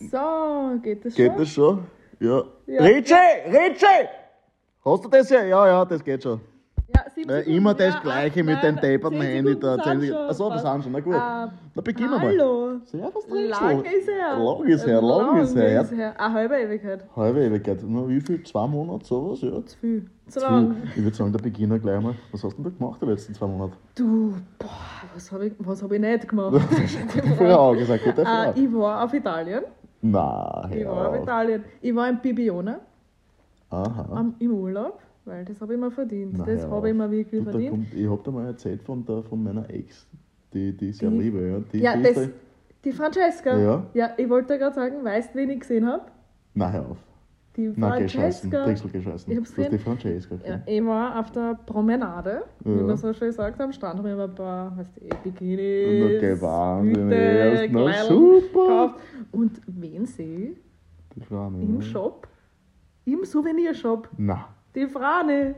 So, geht das Geht schon? das schon? Ja. Ja. Richie! Richie! Hast du das hier? Ja, ja, das geht schon. Ja, Äh, Sekunden. immer das Ja, Gleiche mit dem zehn Handy da. Achso, wir sind schon. Na gut. Ähm, Na beginnen wir mal. Hallo. Servus. Lang ist her. Lang ist her, lang ist her. Ist her. Eine halbe Ewigkeit. Halbe Ewigkeit. Na, wie viel? Zwei Monate, sowas? Ja. Zu viel. Zu Zu lang. viel. Ich würde sagen, der Beginner gleich mal. Was hast du denn da gemacht die letzten zwei Monate? Du, boah, was habe ich, was hab ich nicht gemacht? Vorher auch gesagt, äh, Frage. ich war auf Italien. Nein, Ich war auf. Italien. Ich war in Bibione Aha. am, im Urlaub, weil das habe ich mir verdient. Na, das habe ich mir wirklich Du, da verdient. kommt, ich hab dir mal erzählt von, der, von meiner Ex, die, die ich sehr Die- liebe. Ja, die, Ja, die das, da- die Francesca. Ja. ja ich wollte gerade sagen, weißt du, wen ich gesehen habe? Nein, hör auf. Die Nein, gescheißen. Francesca. Drechsel gescheißen. Ich hab's hast die gesehen. Francesca Ja, gesehen. ich war auf der Promenade, wie Ja. man so schön sagt, am Strand, habe ich mir ein paar, weißt du, Na, Bikinis, Wahnsinn, Hüte. Na, Kleidel super. gekauft. Und wen sehe Die Frau ich? Im. Shop, im Souvenirshop, Nein, die Frane.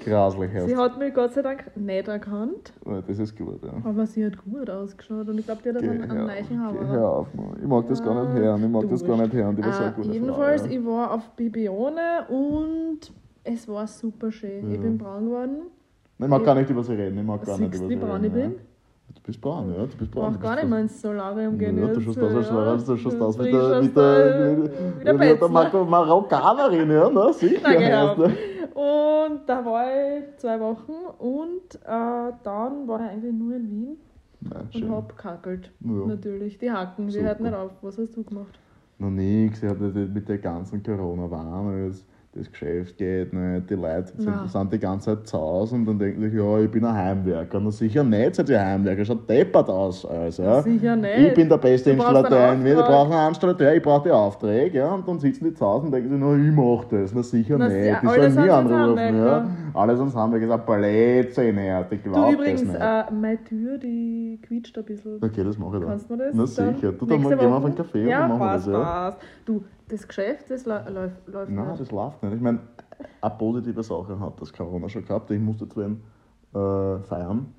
Graslich Sie hat mich Gott sei Dank nicht erkannt, Ja, Das ist gut, ja. aber sie hat gut ausgeschaut und ich glaube, die hat einen, einen Hammer. hör auf, Mann. Ich mag das gar nicht hören. Ich mag das gar nicht hören. Die war so eine Äh, gute jedenfalls, Frau. Ja. ich war auf Bibione und es war super schön. Ich Ja. bin braun geworden. Ich mag gar nicht über sie reden. Ich mag gar nicht über sie wie braun reden. ich bin? Bist braun, ja. Du bist braun. Du gar nicht mehr ins Solarium gehen. Ja, du schaust aus, als ja. du schaust aus Frisch der, wie der, wie der wie der Marokkanerin, ja, na sicher. Ja. heißt er. Und da war ich zwei Wochen und äh, dann war ich eigentlich nur in Wien Nein, und hab kackelt. Ja. Natürlich. Die Hacken, die hört nicht auf. Was hast du gemacht? Noch nix, ich habe mit der ganzen Corona-Warn, das, Geschäft geht nicht, die Leute sind, Na. sind die ganze Zeit zu Hause und dann denken sich, ja, ich bin ein Heimwerker. Na sicher nicht, seid ihr Heimwerker, schaut deppert aus. Also, ja. Sicher nicht. Ich bin der beste Installateur in Wien, ich brauche einen Installateur, ich brauche die Aufträge, ja, und dann sitzen die zu Hause und denken sich, na, ich mach das, na sicher Na, nicht, ja, die sollen mich anrufen, ja. Alles ans Handwerk ist ein Blödsinn, ja, ich Du glaub das übrigens, nicht. äh, meine Tür, die quietscht ein bisschen. Okay, das mache ich dann. Kannst du das? Na sicher, du, dann gehen wir auf einen Kaffee ja, und dann machen passt, wir das, ja. passt. Du, das Geschäft, das läuft, läuft Nein, nicht. das läuft nicht. Ich meine, eine positive Sache hat das Corona schon gehabt. Ich musste zu äh, feiern.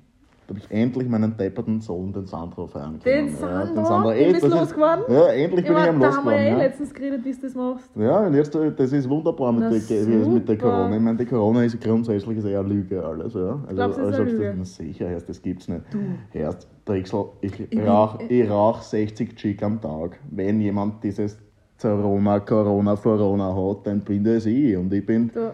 Da habe ich endlich meinen depperten Sohn, den Sandro, feiern können. Den Sandro? den Sandro. Eh, bist das du ist- losgeworden? Ja, endlich bin ich Ja, am da haben wir ja eh losgeworden. Ja. letztens geredet, wie du das machst. ja, und jetzt, äh, das ist wunderbar mit, Na, der, mit der. Corona. Ich meine, die Corona ist grundsätzlich ist eher Lüge alles. Ja. Also, Glaubst du, es ist also, eine Lüge? Na, sicher, erst, das gibt's nicht. Erst, Drechsel, ich, bin- rauch, ich rauch 60 Chick am Tag. Wenn jemand dieses Corona, Corona, Corona hat, dann bin das ich. Und ich bin Du,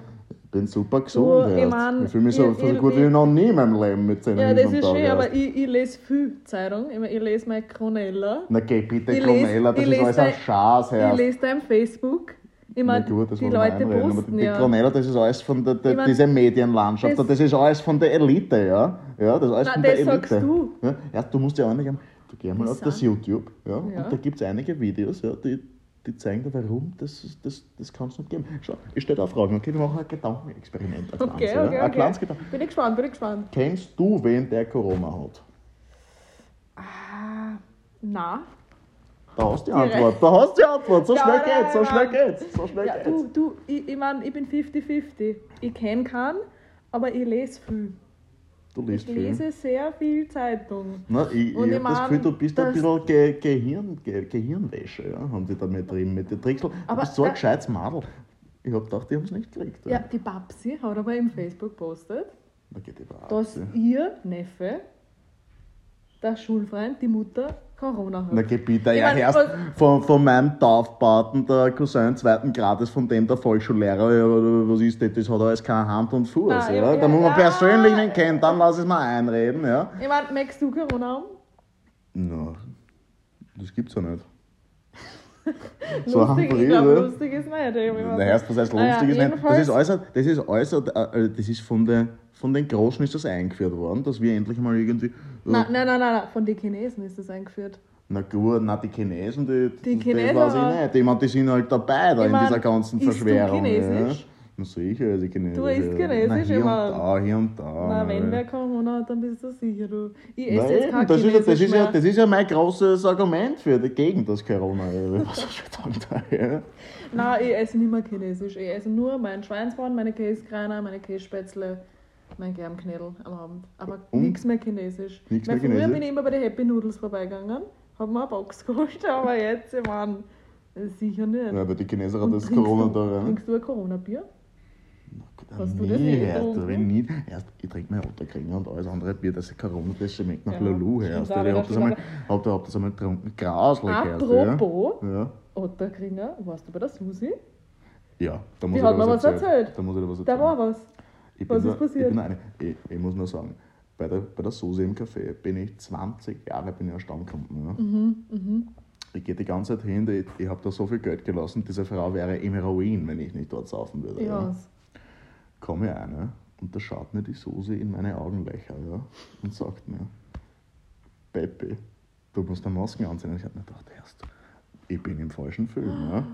bin super gesund. ich erst. mein, ich fühle mich so, ich- so ich- gut wie noch nie in meinem Leben mit 10 ja, das ist Tag schön, aber ich, ich lese viel Zeitung. Ich, mein, ich lese meine Cronella. Na geh bitte, Ich Cronella, das ich ist alles ein Schatz, Ich lese dein Facebook. Ich meine, gut, die Leute einreden, posten die, ja. Cronella, das ist alles von der, der Ich mein, diese Medienlandschaft, das- das, ist alles von der Elite, ja. ja das ist alles Nein, von der Elite. sagst du. Ja, ja, du musst ja auch nicht, du geh mal auf das YouTube, ja, Ja. und da gibt es einige Videos, ja, die, die zeigen dir, warum das, das, das kann es nicht geben. Schau, ich stelle da Fragen, okay, wir machen ein Gedankenexperiment. Ein Okay, ja. okay, Ein okay. kleines Gedanken. Bin ich gespannt, bin ich gespannt. Kennst du wen, der Corona hat? Ah, na. Da hast du die. Antwort, da hast du die Antwort, so Ja, schnell nein, geht's, so schnell geht's, so schnell Ja, geht's. du, du, ich, ich meine, ich bin 50-50. Ich kenne keinen, aber ich lese viel. Du liest Ich viel. lese sehr viel Zeitung. Na, ich Und ich ich habe das Gefühl, du bist ein bisschen Ge Gehirn Ge Gehirnwäsche, ja, haben die da mit drin, mit den Tricksel. Du Aber, bist so ein gescheites Madel. Ich hab gedacht, die haben es nicht gekriegt. Ja, die Babsi hat aber im Facebook postet, Da geht die Wahrheit. dass ihr Neffe, der Schulfreund, die Mutter, Corona hat. Na geh bitte, ja, erst von, von meinem Taufpaten, der Cousin zweiten Grades, von dem der Volksschullehrer, ja, was ist das, das hat alles keine Hand und Fuß. Nein, ja. ja, Da muss man persönlich nicht kennen, dann lass es mal einreden. Ja. Ich meine, merkst du Corona haben? Na, das gibt's ja nicht. So lustig, haben ich ja. lustig ist nicht. Ich weiß Na, nicht. erst was heißt Naja, lustig ist nicht. Das ist alles, das ist alles, äh, das ist von den, von den Großen ist das eingeführt worden, dass wir endlich mal irgendwie. äh, Nein, nein, nein, nein, von den Chinesen ist das eingeführt. Na gut, na die Chinesen, die, Die Chinesen das weiß ich nicht. Ich meine, die sind halt dabei da Ich in dieser ganzen Verschwörung. Chinesisch? Ja. Na sicher, also Chinesisch. Du isst. Chinesisch, ich und mein. da, hier und da. Na, wenn wer Corona hat, dann bist du sicher. Du. Ich esse jetzt kein das, ist, ja- das, Chinesisch ist ja, das ist ja mein großes Argument für gegen das Corona. Was ich sagen da? Nein, ich esse nicht mehr Chinesisch. Ich esse nur meinen Schweinsbraten, meine Käsekreiner, meine Kässpätzle, mein Germknädel am Abend. Aber nichts mehr Chinesisch. Weil mehr früher Chinesisch? bin ich immer bei den Happy Noodles vorbeigegangen, hab mir eine Box geholt, aber jetzt, ich mein, Äh, Sicher nicht. Ja, weil die Chineser hat das Corona du, da rein. Trinkst du ein Corona-Bier? Hast du das nie eh hört, getrunken? wenn nicht. Erst, ich trinke mein Otterkringer und alles andere Bier, das ist Corona, das schmeckt nach Ja, Lulu stimmt her. Ich auch hab wieder, das einmal, hab, hab das einmal getrunken, grauslich. Apropos Ja. Otterkringer, warst du bei der Susi? ja, da muss Die ich hat mir was erzählen. erzählt. Da muss ich dir was Da erzählen. war was. Ich Was ist da- passiert? Ich, eine, ich, ich muss nur sagen, bei der, bei der Susi im Café bin ich 20 Jahre bin ich ein Stammkunden. Ja. Mhm, Ich gehe die ganze Zeit hin, ich, ich habe da so viel Geld gelassen, diese Frau wäre im Ruin, wenn ich nicht dort saufen würde. Ja. Ja. Komme rein ja, und da schaut mir die Susi in meine Augenlöcher ja, und sagt mir, Peppi, du musst eine Masken anziehen. Und ich habe mir gedacht, erst, ich bin im falschen Film. Ja.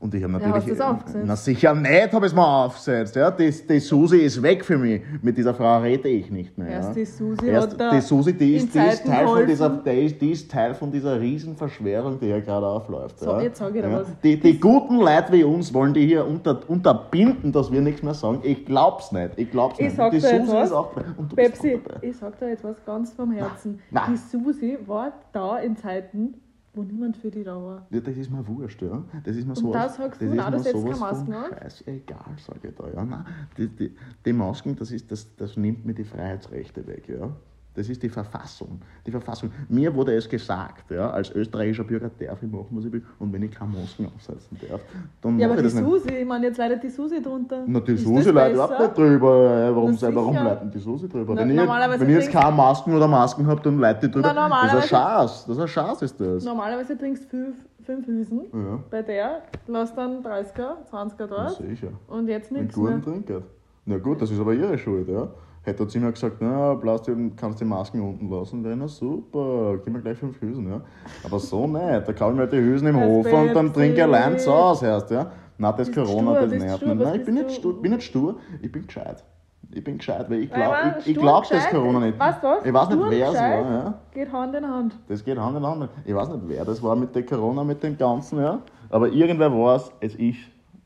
Und ich habe natürlich. hast du's aufgesetzt? Na sicher nicht, habe ich es mal aufgesetzt. Ja. Die, die Susi ist weg für mich. Mit dieser Frau rede ich nicht mehr. Erst ja. die Susi Erst da die Susi, die ist, die ist, Teil von dieser, die ist, die ist Teil von dieser riesen Verschwörung, die hier gerade aufläuft. So, ja. jetzt sag ich ja. was. Die, die guten Leute wie uns wollen die hier unter, unterbinden, dass wir nichts mehr sagen. Ich glaub's nicht. Ich glaub's Ich nicht. sag die Susi was. ist auch dabei. Und du bist Pepsi, auch dabei. ich sag dir jetzt was ganz vom Herzen. Na. Die Susi war da in Zeiten, wo niemand für die da war. Ja, das ist mir wurscht, ja. Das ist mir sowas, da sagst du, das ist du mir setzt sowas keine Masken an? Scheißegal, sage ich da. Ja, nein, die, die, die Masken, das, ist, das, das nimmt mir die Freiheitsrechte weg, ja. Das ist die Verfassung. Die Verfassung. Mir wurde es gesagt, ja, als österreichischer Bürger darf ich machen, was ich will. Und wenn ich keine Masken aufsetzen darf, dann Ja, aber ich die das nicht. Susi, ich meine, jetzt leidet die Susi drunter. Na, die Ist Susi leidet überhaupt nicht drüber. ja, Warum, warum leiten die Susi drüber? Na, wenn ich, wenn ich jetzt keine Masken oder Masken habe, dann leite ich drüber. Na, das ist ein Schatz. Das ist ein Schatz, ist das. Normalerweise trinkst du fünf, fünf Hüsen. Ja, Bei der lass dann 30er, 20er na, dort. sicher. Und jetzt nichts mehr. guten Trinker. Na gut, das ist aber ihre Schuld, ja. Hätte sie mir gesagt, na, Plastik, kannst die Masken unten lassen, wäre na super, gib mir gleich fünf Hüsen, ja. Aber so nicht, da kaufe ich mir die Hüsen im Hof und dann trinke ich allein zu Hause erst, ja. Na, das Bist Corona, stur, das nervt mich. Nein, ich bin nicht, stur, bin nicht stur, ich bin gescheit. Ich bin gescheit, weil ich glaube ich, ich glaub das Corona nicht. Weißt du was? Ich weiß nicht, wer es war, ja. Geht Hand in Hand. Das geht Hand in Hand. Ich weiß nicht, wer das war mit der Corona, mit dem Ganzen, ja. Aber irgendwer war es, es ist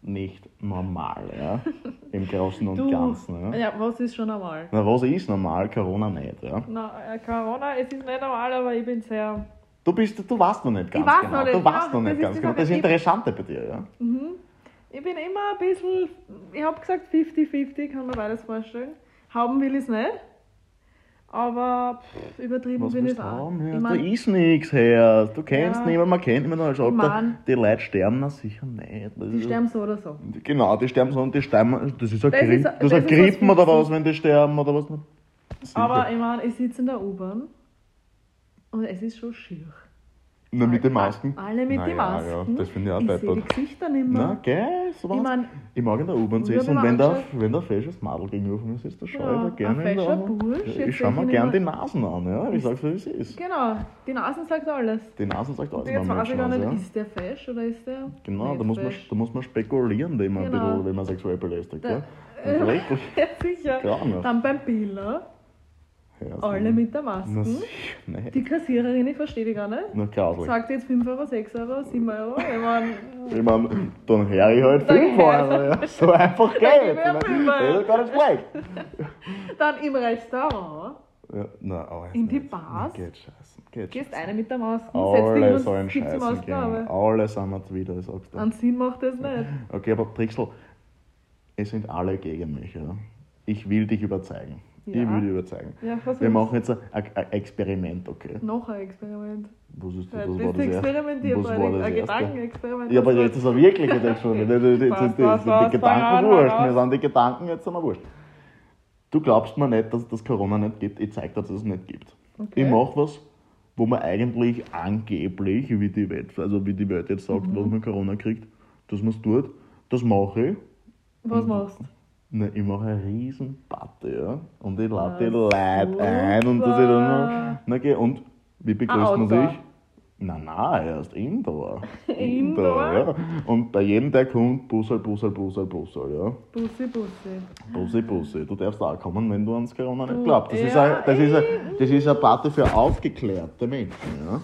nicht normal, ja. Im Großen und Du, Ganzen, ja. ja, was ist schon normal? Na, was ist normal? Corona nicht, ja. Na, äh, Corona, es ist nicht normal, aber ich bin sehr. Du bist, du weißt noch nicht ganz weiß genau. noch nicht, du weißt noch nicht ganz genau. Das ist Sache. Interessante bei dir, ja. Ich bin immer ein bisschen. Ich habe gesagt 50-50, kann man beides vorstellen. Haben will ich es nicht. Aber pff, übertrieben Was bin ich auch. Ich mein, Da ist nichts, Herr. Du kennst Ja. niemanden, man kennt niemanden als Alter. mein- Die Leute sterben, na sicher nicht. Das die sterben so oder so. Genau, die sterben so und die sterben. Das ist ein Das ist- Gripp, das das ist ein ist was Grippen oder was, wenn die sterben oder was. Aber ich meine, ich sitze in der U-Bahn und es ist schon schier. Na, mit den Masken? Alle mit Na den ja, Masken. Ja, das finde ich auch ich sehe die deppert. Gesichter nicht Na, mehr. gell, so Ich mein- ich mag in der U-Bahn sitzen und wenn da, wenn da fesches Madel gegenüber von mir sitzt, da schaue Ja, ich da ein gerne in der Bursch, Ich, jetzt ich schaue mir gerne die Nasen an, ja. Ich sag's, wie es ist. Genau, die Nasen sagt alles. Die Nase sagt alles Und jetzt weiß ich gar nicht, ja. ist der fesch oder ist der. Genau, da muss, man, da muss man spekulieren, wenn man, ein Genau. bisschen, wenn man sexuell belästigt. Da- Ja? Ja, sicher. Dann beim Biller, ja, alle mit der Na, Maske. nicht. Die Kassiererin, ich verstehe die gar nicht. Na. Sagt jetzt 5 Euro, 6 Euro, 7 Euro. Ich meine, Ich meine, dann höre ich halt Dann 5 hör- Euro. Ja. So einfach mir Ich fünf Das ist gar nicht schlecht. dann im Restaurant, Ja, na, aber jetzt In die nicht. Bars? Geht scheißen. Geht gehst scheißen. eine mit der Maske, Alle sollen scheißen gehen. Alle sind jetzt wieder, ich sag's dir. An Sinn macht das nicht. Okay, aber Trixel, es sind alle gegen mich, ja. Ich will dich überzeugen. Ich Ja. will dich überzeugen. Ja. Wir machen jetzt ein, ein, Experiment, okay? Noch ein Experiment. Was ist das? Was war das erste? experimentiert, Was war ich- das ein? Gedankenexperiment. Ja, aber jetzt ist er wirklich ein Experiment. Die, die, die, Was, die, was, die was? Gedanken an, wurscht. Mir sind die Gedanken jetzt einmal wurscht. Du glaubst mir nicht, dass es das Corona nicht gibt. Ich zeig dir, dass es nicht gibt. Okay. Ich mache was, wo man eigentlich angeblich, wie die Welt, also wie die Welt jetzt sagt, Mhm. was man Corona kriegt, dass man es tut. Das mache ich. Was machst du? Na, ich mache eine riesen Party, ja. Und ich lade die Ah, Leute ein und dass ich dann noch. Na, geh, und wie begrüßt Ah, man Outdoor. sich? Nein, nein, erst Indoor. Indoor? ja. Und bei jedem, der kommt, Bussel, Bussel, Bussel, Bussel, ja. Bussi, Bussi. Bussi, Bussi. Du darfst auch kommen, wenn du ans Corona nicht glaubst. Das, ist ja, ein, das, ist das ist eine Party für aufgeklärte Menschen, ja.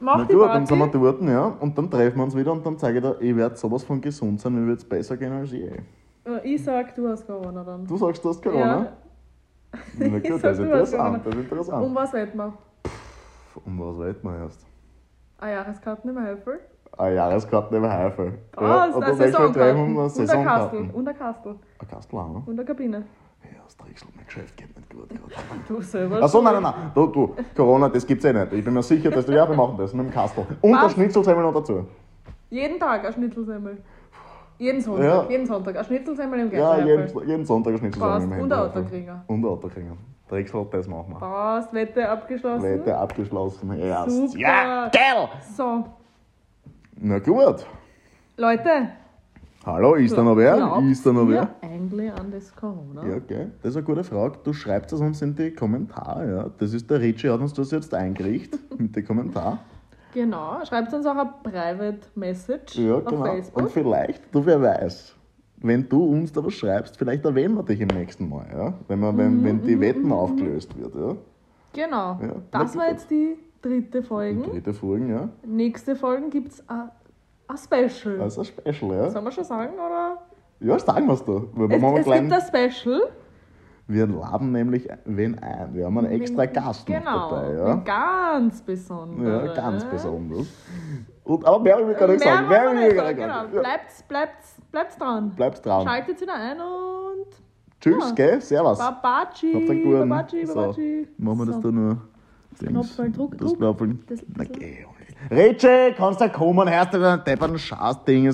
Mach Na die gut, dann sind wir Party. dort, ja. Und dann treffen wir uns wieder und dann zeige ich dir, ich werde sowas von gesund sein, mir wird es besser gehen als je. Äh, Ich sag, du hast Corona dann. Du sagst, du hast Corona? Ja. Na Ich gut, sag, das ist du hast interessant, das ist interessant. Um was wetten wir? Um was redet man erst? Eine Jahreskarte nicht mehr helfen? Eine Jahreskarten im Heifel. Ah, und das das nächste Mal treffen wir Saisonkarten. uns Und der Kastel. Saisonkarten. Und der Kastel. Ein Kastel auch noch? Und der Kabine. Ja, das Drechsel, mein Geschäft geht nicht gut. Du selber. Achso, nein, nein, nein. Du, du, Corona, das gibt's eh nicht. Ich bin mir sicher, dass du, ja, wir machen das mit dem Kastel. Und der Was? Schnitzelsemmel noch dazu. Jeden Tag ein Schnitzelsemmel. Jeden Sonntag. Ja. Jeden Sonntag. Ein Schnitzelsemmel im Ja, Gästeheifel. jeden, jeden Sonntag ein Schnitzelsemmel im Und ein. Autokringer. Und ein Autokringer. Drechsel, das machen wir. Passt. Wette abgeschlossen. Wette abgeschlossen. Erst. Super. Ja, geil! So. Na gut. Leute. Hallo, ist da noch wer? Ist da noch wer? eigentlich an das Corona? Ja, okay. Das ist eine gute Frage. Du schreibst es uns in die Kommentare. Ja. Das ist der Richie, hat uns das jetzt eingerichtet mit den Kommentaren. Genau. Schreibt uns auch eine Private Message Ja, auf genau. Facebook. Und vielleicht, du wer weiß, wenn du uns da was schreibst, vielleicht erwähnen wir dich im nächsten Mal, ja? Wenn, wir, wenn, Mhm, wenn die Wetten aufgelöst wird, ja? Genau. Ja, Das war jetzt die dritte Die Folge. dritte Folge, ja? Nächste Folge gibt es ein Special. Also ein Special, ja? Sollen wir schon sagen, oder? Ja, sagen wir es da. Wir, Es, machen es gibt ein Special. Wir laden nämlich wen ein. Wir haben einen extra Gast genau, dabei, ja? Ganz besonderen. Ja, ganz besonders. Und, aber mehr will ich gar nicht sagen. Mehr Mehr wollen will ich gar sagen, nicht sagen. Ja. Bleibt, bleibt, bleibt dran. Bleibst dran. Schaltet wieder ein und Tschüss, Ja. gell? Servus. Babaci, guten? Babaci, So, Babaci. machen wir das So. da nur. Knopfel, druck, Das druck. Knopfel. Das- Na geh. Retsche, kannst du kommen? Hörst du den depperten Scheißding?